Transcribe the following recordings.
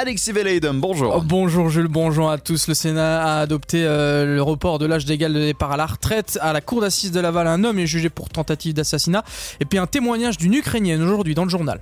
Alexis Veleiden, bonjour. Oh, bonjour Jules, bonjour à tous. Le Sénat a adopté euh, le report de l'âge d'égal de départ à la retraite. À la cour d'assises de Laval, un homme est jugé pour tentative d'assassinat. Et puis un témoignage d'une Ukrainienne aujourd'hui dans le journal.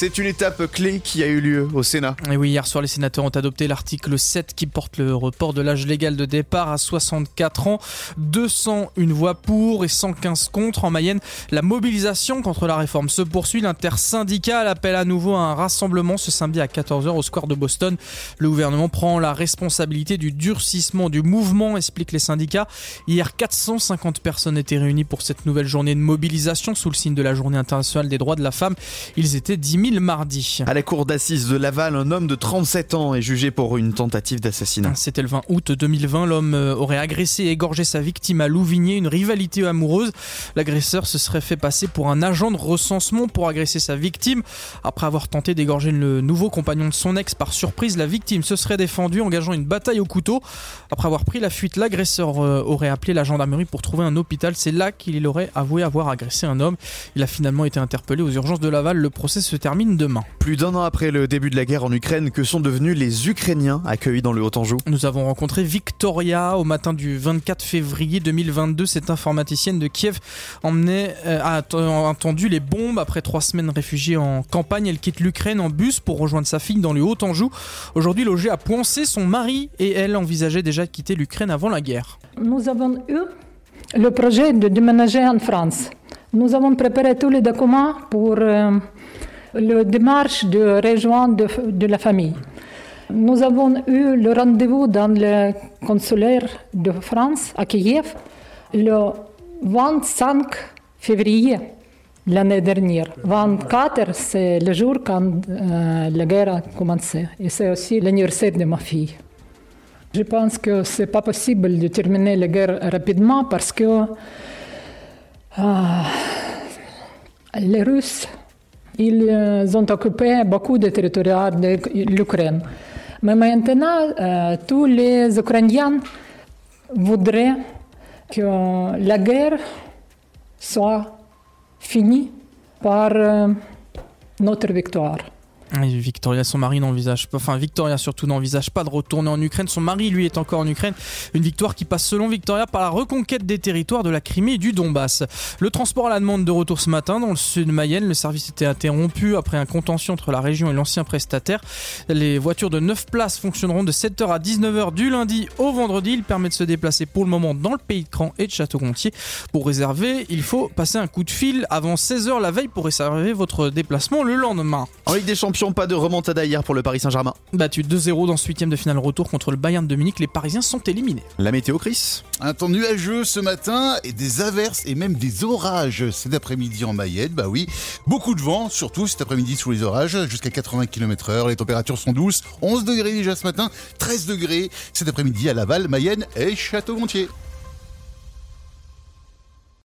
C'est une étape clé qui a eu lieu au Sénat. Et oui, hier soir, les sénateurs ont adopté l'article 7 qui porte le report de l'âge légal de départ à 64 ans. 201 voix pour et 115 contre. En Mayenne, la mobilisation contre la réforme se poursuit. L'intersyndical appelle à nouveau à un rassemblement ce samedi à 14h au square de Boston. Le gouvernement prend la responsabilité du durcissement du mouvement, expliquent les syndicats. Hier, 450 personnes étaient réunies pour cette nouvelle journée de mobilisation sous le signe de la journée internationale des droits de la femme. Ils étaient 10 000 mardi. À la cour d'assises de Laval, un homme de 37 ans est jugé pour une tentative d'assassinat. C'était le 20 août 2020. L'homme euh, aurait agressé et égorgé sa victime à Louvigné, une rivalité amoureuse. L'agresseur se serait fait passer pour un agent de recensement pour agresser sa victime. Après avoir tenté d'égorger le nouveau compagnon de son ex par surprise, la victime se serait défendue, engageant une bataille au couteau. Après avoir pris la fuite, l'agresseur euh, aurait appelé la gendarmerie pour trouver un hôpital. C'est là qu'il aurait avoué avoir agressé un homme. Il a finalement été interpellé aux urgences de Laval. Le procès se termine demain. Plus d'un an après le début de la guerre en Ukraine, que sont devenus les Ukrainiens accueillis dans le Haut-Anjou Nous avons rencontré Victoria au matin du 24 février 2022. Cette informaticienne de Kiev emmenait, euh, a entendu les bombes. Après trois semaines réfugiée en campagne, elle quitte l'Ukraine en bus pour rejoindre sa fille dans le Haut-Anjou. Aujourd'hui logée à Poincé, son mari et elle envisageaient déjà de quitter l'Ukraine avant la guerre. Nous avons eu le projet de déménager en France. Nous avons préparé tous les documents pour euh, le démarche de rejoindre de, la famille. Nous avons eu le rendez-vous dans le consulaire de France à Kiev le 25 février l'année dernière. 24, c'est le jour quand euh, la guerre a commencé. Et c'est aussi l'anniversaire de ma fille. Je pense que ce n'est pas possible de terminer la guerre rapidement parce que euh, les Russes ils euh, ont occupé beaucoup de territoires de l'Ukraine. Mais maintenant, euh, tous les Ukrainiens voudraient que la guerre soit finie par euh, notre victoire. Victoria, son mari n'envisage pas, enfin Victoria surtout n'envisage pas de retourner en Ukraine. Son mari, lui, est encore en Ukraine. Une victoire qui passe selon Victoria par la reconquête des territoires de la Crimée et du Donbass. Le transport à la demande de retour ce matin dans le sud de Mayenne. Le service était interrompu après un contention entre la région et l'ancien prestataire. Les voitures de 9 places fonctionneront de 7h à 19h du lundi au vendredi. Il permet de se déplacer pour le moment dans le pays de Cran et de Château-Gontier. Pour réserver, il faut passer un coup de fil avant 16h la veille pour réserver votre déplacement le lendemain. En des Champions, pas de remontada hier pour le Paris Saint-Germain. Battu 2-0 dans ce huitième de finale retour contre le Bayern de Munich, les Parisiens sont éliminés. La météo, Chris Un temps nuageux ce matin et des averses et même des orages cet après-midi en Mayenne. Bah oui, beaucoup de vent, surtout cet après-midi sous les orages, jusqu'à 80 km/h. Les températures sont douces, 11 degrés déjà ce matin, 13 degrés cet après-midi à Laval, Mayenne et Château-Gontier.